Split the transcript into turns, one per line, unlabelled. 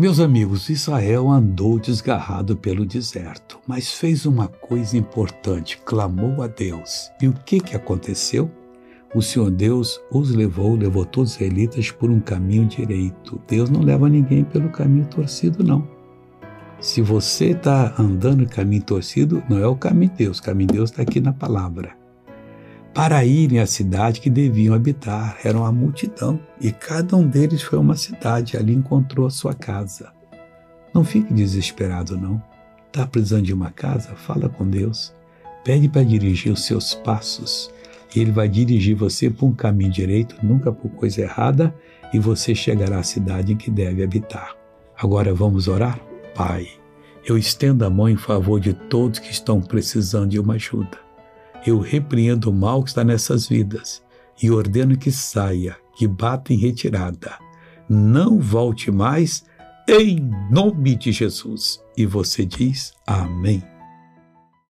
Meus amigos, Israel andou desgarrado pelo deserto, mas fez uma coisa importante, clamou a Deus. E o que, que aconteceu? O Senhor Deus os levou, levou todos os israelitas por um caminho direito. Deus não leva ninguém pelo caminho torcido, não. Se você está andando caminho torcido, não é o caminho de Deus, o caminho de Deus está aqui na palavra para irem à cidade que deviam habitar. Era uma multidão e cada um deles foi uma cidade. Ali encontrou a sua casa. Não fique desesperado, não. Está precisando de uma casa? Fala com Deus. Pede para dirigir os seus passos. E Ele vai dirigir você por um caminho direito, nunca por coisa errada, e você chegará à cidade em que deve habitar. Agora vamos orar? Pai, eu estendo a mão em favor de todos que estão precisando de uma ajuda eu repreendo o mal que está nessas vidas e ordeno que saia, que bata em retirada. Não volte mais, em nome de Jesus. E você diz amém.